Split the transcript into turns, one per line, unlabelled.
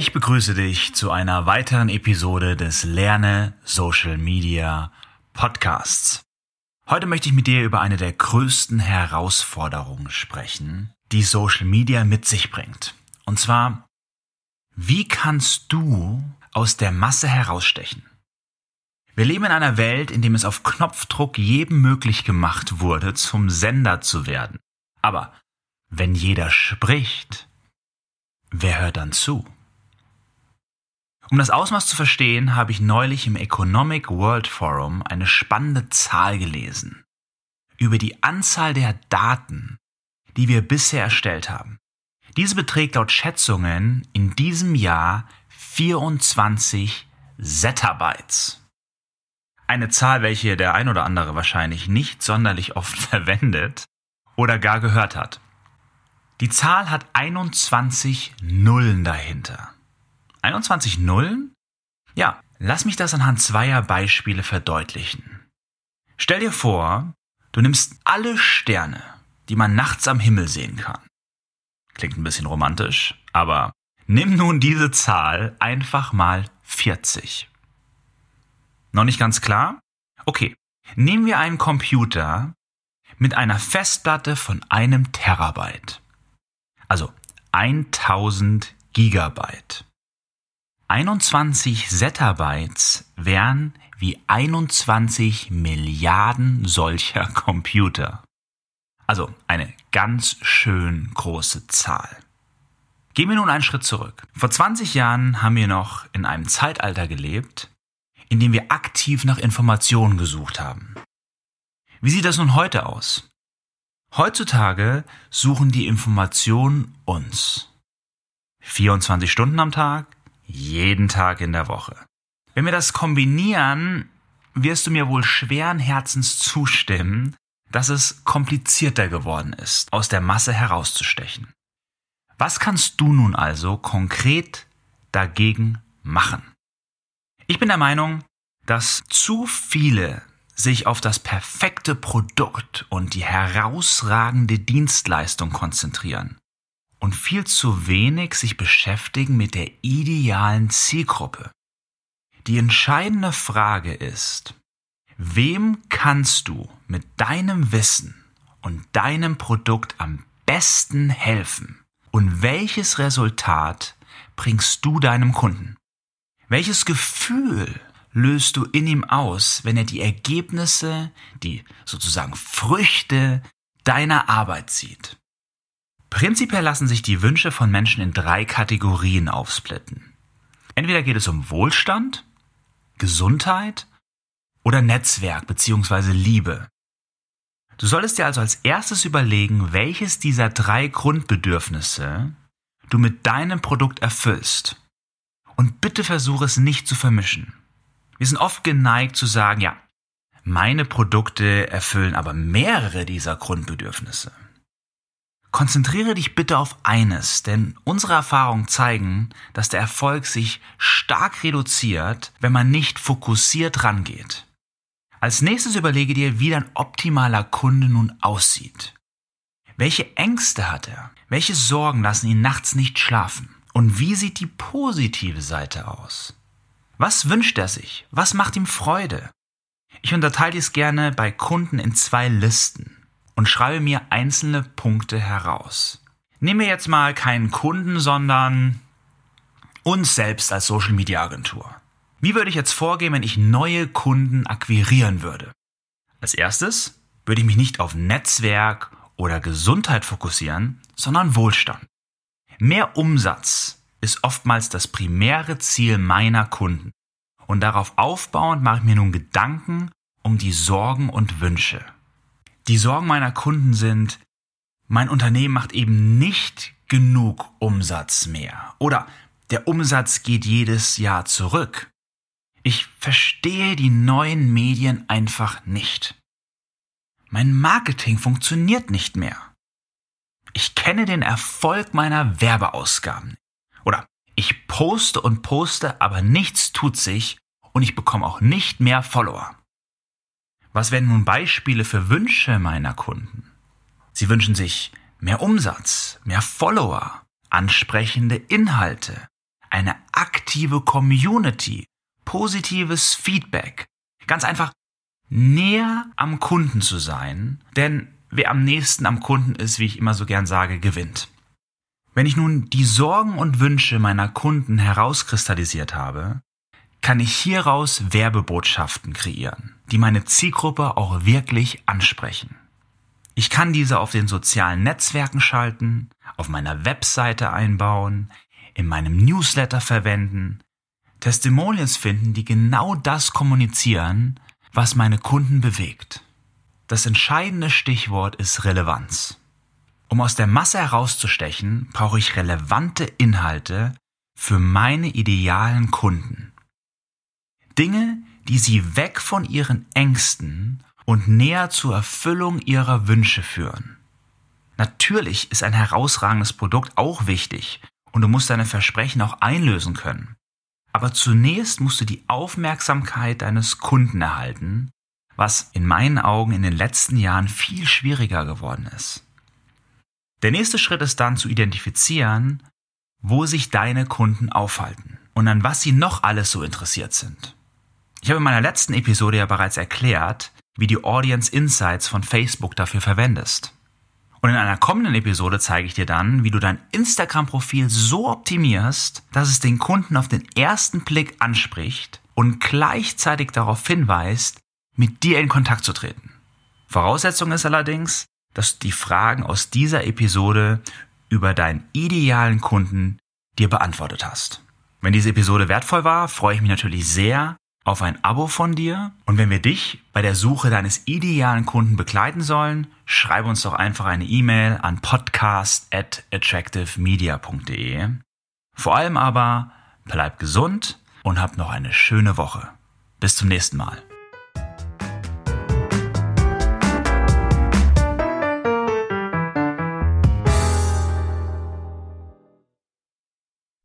Ich begrüße dich zu einer weiteren Episode des Lerne Social Media Podcasts. Heute möchte ich mit dir über eine der größten Herausforderungen sprechen, die Social Media mit sich bringt. Und zwar, wie kannst du aus der Masse herausstechen? Wir leben in einer Welt, in dem es auf Knopfdruck jedem möglich gemacht wurde, zum Sender zu werden. Aber wenn jeder spricht, wer hört dann zu? Um das Ausmaß zu verstehen, habe ich neulich im Economic World Forum eine spannende Zahl gelesen über die Anzahl der Daten, die wir bisher erstellt haben. Diese beträgt laut Schätzungen in diesem Jahr 24 Zettabytes. Eine Zahl, welche der ein oder andere wahrscheinlich nicht sonderlich oft verwendet oder gar gehört hat. Die Zahl hat 21 Nullen dahinter. 21 Nullen? Ja, lass mich das anhand zweier Beispiele verdeutlichen. Stell dir vor, du nimmst alle Sterne, die man nachts am Himmel sehen kann. Klingt ein bisschen romantisch, aber nimm nun diese Zahl einfach mal 40. Noch nicht ganz klar? Okay, nehmen wir einen Computer mit einer Festplatte von einem Terabyte. Also 1000 Gigabyte. 21 Zettabytes wären wie 21 Milliarden solcher Computer. Also eine ganz schön große Zahl. Gehen wir nun einen Schritt zurück. Vor 20 Jahren haben wir noch in einem Zeitalter gelebt, in dem wir aktiv nach Informationen gesucht haben. Wie sieht das nun heute aus? Heutzutage suchen die Informationen uns. 24 Stunden am Tag, jeden Tag in der Woche. Wenn wir das kombinieren, wirst du mir wohl schweren Herzens zustimmen, dass es komplizierter geworden ist, aus der Masse herauszustechen. Was kannst du nun also konkret dagegen machen? Ich bin der Meinung, dass zu viele sich auf das perfekte Produkt und die herausragende Dienstleistung konzentrieren und viel zu wenig sich beschäftigen mit der idealen Zielgruppe. Die entscheidende Frage ist, wem kannst du mit deinem Wissen und deinem Produkt am besten helfen und welches Resultat bringst du deinem Kunden? Welches Gefühl löst du in ihm aus, wenn er die Ergebnisse, die sozusagen Früchte deiner Arbeit sieht? Prinzipiell lassen sich die Wünsche von Menschen in drei Kategorien aufsplitten. Entweder geht es um Wohlstand, Gesundheit oder Netzwerk bzw. Liebe. Du solltest dir also als erstes überlegen, welches dieser drei Grundbedürfnisse du mit deinem Produkt erfüllst. Und bitte versuche es nicht zu vermischen. Wir sind oft geneigt zu sagen, ja, meine Produkte erfüllen aber mehrere dieser Grundbedürfnisse. Konzentriere dich bitte auf eines, denn unsere Erfahrungen zeigen, dass der Erfolg sich stark reduziert, wenn man nicht fokussiert rangeht. Als nächstes überlege dir, wie dein optimaler Kunde nun aussieht. Welche Ängste hat er? Welche Sorgen lassen ihn nachts nicht schlafen? Und wie sieht die positive Seite aus? Was wünscht er sich? Was macht ihm Freude? Ich unterteile dies gerne bei Kunden in zwei Listen und schreibe mir einzelne Punkte heraus. Nehmen wir jetzt mal keinen Kunden, sondern uns selbst als Social Media Agentur. Wie würde ich jetzt vorgehen, wenn ich neue Kunden akquirieren würde? Als erstes würde ich mich nicht auf Netzwerk oder Gesundheit fokussieren, sondern Wohlstand. Mehr Umsatz ist oftmals das primäre Ziel meiner Kunden. Und darauf aufbauend mache ich mir nun Gedanken um die Sorgen und Wünsche. Die Sorgen meiner Kunden sind, mein Unternehmen macht eben nicht genug Umsatz mehr oder der Umsatz geht jedes Jahr zurück. Ich verstehe die neuen Medien einfach nicht. Mein Marketing funktioniert nicht mehr. Ich kenne den Erfolg meiner Werbeausgaben. Oder ich poste und poste, aber nichts tut sich und ich bekomme auch nicht mehr Follower. Was wären nun Beispiele für Wünsche meiner Kunden? Sie wünschen sich mehr Umsatz, mehr Follower, ansprechende Inhalte, eine aktive Community, positives Feedback. Ganz einfach näher am Kunden zu sein, denn wer am nächsten am Kunden ist, wie ich immer so gern sage, gewinnt. Wenn ich nun die Sorgen und Wünsche meiner Kunden herauskristallisiert habe, kann ich hieraus Werbebotschaften kreieren, die meine Zielgruppe auch wirklich ansprechen. Ich kann diese auf den sozialen Netzwerken schalten, auf meiner Webseite einbauen, in meinem Newsletter verwenden, Testimonials finden, die genau das kommunizieren, was meine Kunden bewegt. Das entscheidende Stichwort ist Relevanz. Um aus der Masse herauszustechen, brauche ich relevante Inhalte für meine idealen Kunden. Dinge, die sie weg von ihren Ängsten und näher zur Erfüllung ihrer Wünsche führen. Natürlich ist ein herausragendes Produkt auch wichtig und du musst deine Versprechen auch einlösen können. Aber zunächst musst du die Aufmerksamkeit deines Kunden erhalten, was in meinen Augen in den letzten Jahren viel schwieriger geworden ist. Der nächste Schritt ist dann zu identifizieren, wo sich deine Kunden aufhalten und an was sie noch alles so interessiert sind. Ich habe in meiner letzten Episode ja bereits erklärt, wie du Audience Insights von Facebook dafür verwendest. Und in einer kommenden Episode zeige ich dir dann, wie du dein Instagram-Profil so optimierst, dass es den Kunden auf den ersten Blick anspricht und gleichzeitig darauf hinweist, mit dir in Kontakt zu treten. Voraussetzung ist allerdings, dass du die Fragen aus dieser Episode über deinen idealen Kunden dir beantwortet hast. Wenn diese Episode wertvoll war, freue ich mich natürlich sehr auf ein Abo von dir. Und wenn wir dich bei der Suche deines idealen Kunden begleiten sollen, schreibe uns doch einfach eine E-Mail an podcast at attractivemedia.de. Vor allem aber bleib gesund und hab noch eine schöne Woche. Bis zum nächsten Mal.